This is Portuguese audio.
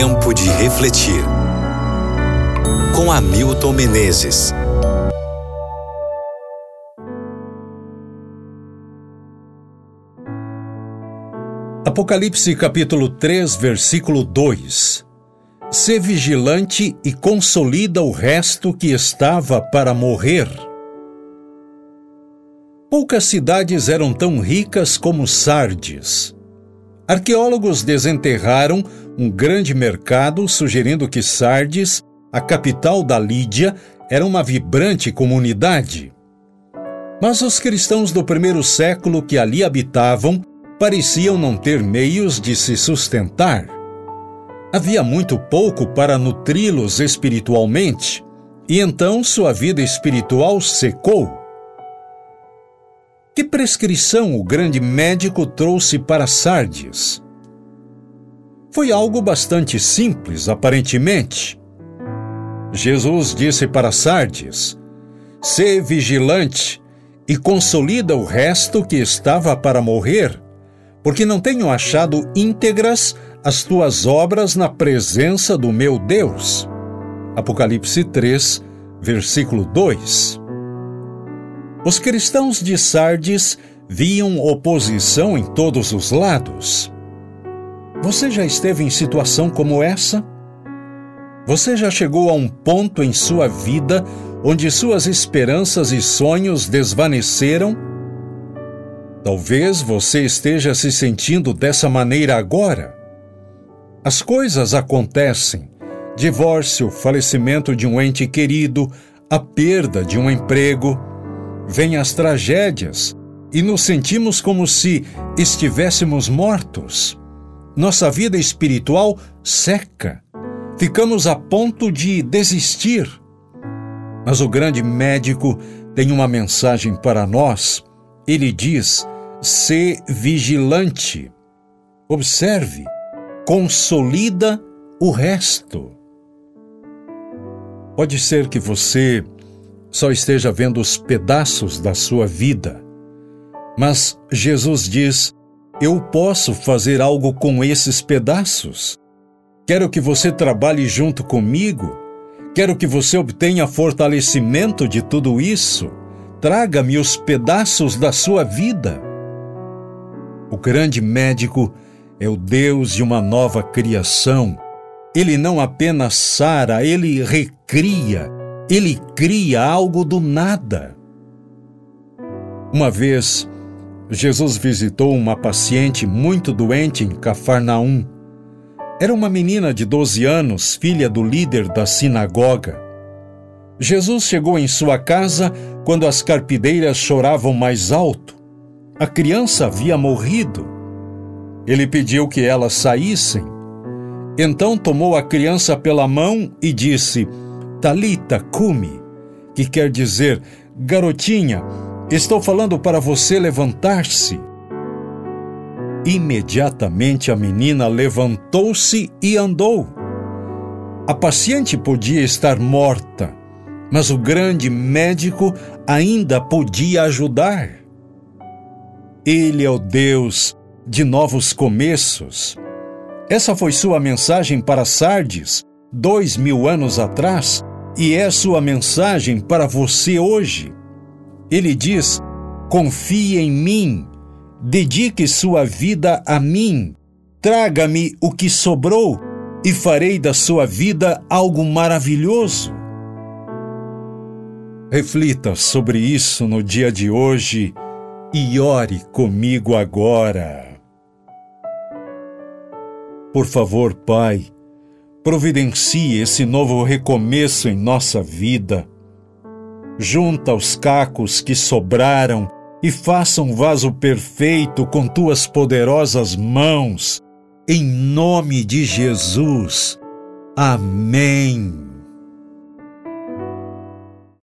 Tempo de refletir. Com Hamilton Menezes. Apocalipse capítulo 3, versículo 2. Sê vigilante e consolida o resto que estava para morrer. Poucas cidades eram tão ricas como Sardes. Arqueólogos desenterraram um grande mercado, sugerindo que Sardes, a capital da Lídia, era uma vibrante comunidade. Mas os cristãos do primeiro século que ali habitavam pareciam não ter meios de se sustentar. Havia muito pouco para nutri-los espiritualmente, e então sua vida espiritual secou. Que prescrição o grande médico trouxe para Sardes? Foi algo bastante simples, aparentemente. Jesus disse para Sardes: Sê vigilante e consolida o resto que estava para morrer, porque não tenho achado íntegras as tuas obras na presença do meu Deus. Apocalipse 3, versículo 2. Os cristãos de Sardes viam oposição em todos os lados. Você já esteve em situação como essa? Você já chegou a um ponto em sua vida onde suas esperanças e sonhos desvaneceram? Talvez você esteja se sentindo dessa maneira agora. As coisas acontecem: divórcio, falecimento de um ente querido, a perda de um emprego vêm as tragédias e nos sentimos como se estivéssemos mortos. Nossa vida espiritual seca. Ficamos a ponto de desistir. Mas o grande médico tem uma mensagem para nós. Ele diz: "Se vigilante. Observe, consolida o resto. Pode ser que você só esteja vendo os pedaços da sua vida. Mas Jesus diz: Eu posso fazer algo com esses pedaços. Quero que você trabalhe junto comigo. Quero que você obtenha fortalecimento de tudo isso. Traga-me os pedaços da sua vida. O grande médico é o Deus de uma nova criação. Ele não apenas sara, ele recria ele cria algo do nada. Uma vez, Jesus visitou uma paciente muito doente em Cafarnaum. Era uma menina de 12 anos, filha do líder da sinagoga. Jesus chegou em sua casa quando as carpideiras choravam mais alto. A criança havia morrido. Ele pediu que elas saíssem. Então tomou a criança pela mão e disse: Talita Kumi, que quer dizer garotinha, estou falando para você levantar-se. Imediatamente a menina levantou-se e andou. A paciente podia estar morta, mas o grande médico ainda podia ajudar. Ele é o Deus de novos começos. Essa foi sua mensagem para Sardes, dois mil anos atrás, e é sua mensagem para você hoje. Ele diz: confie em mim, dedique sua vida a mim, traga-me o que sobrou e farei da sua vida algo maravilhoso. Reflita sobre isso no dia de hoje e ore comigo agora. Por favor, Pai, providencie esse novo recomeço em nossa vida. Junta os cacos que sobraram e faça um vaso perfeito com tuas poderosas mãos, em nome de Jesus. Amém.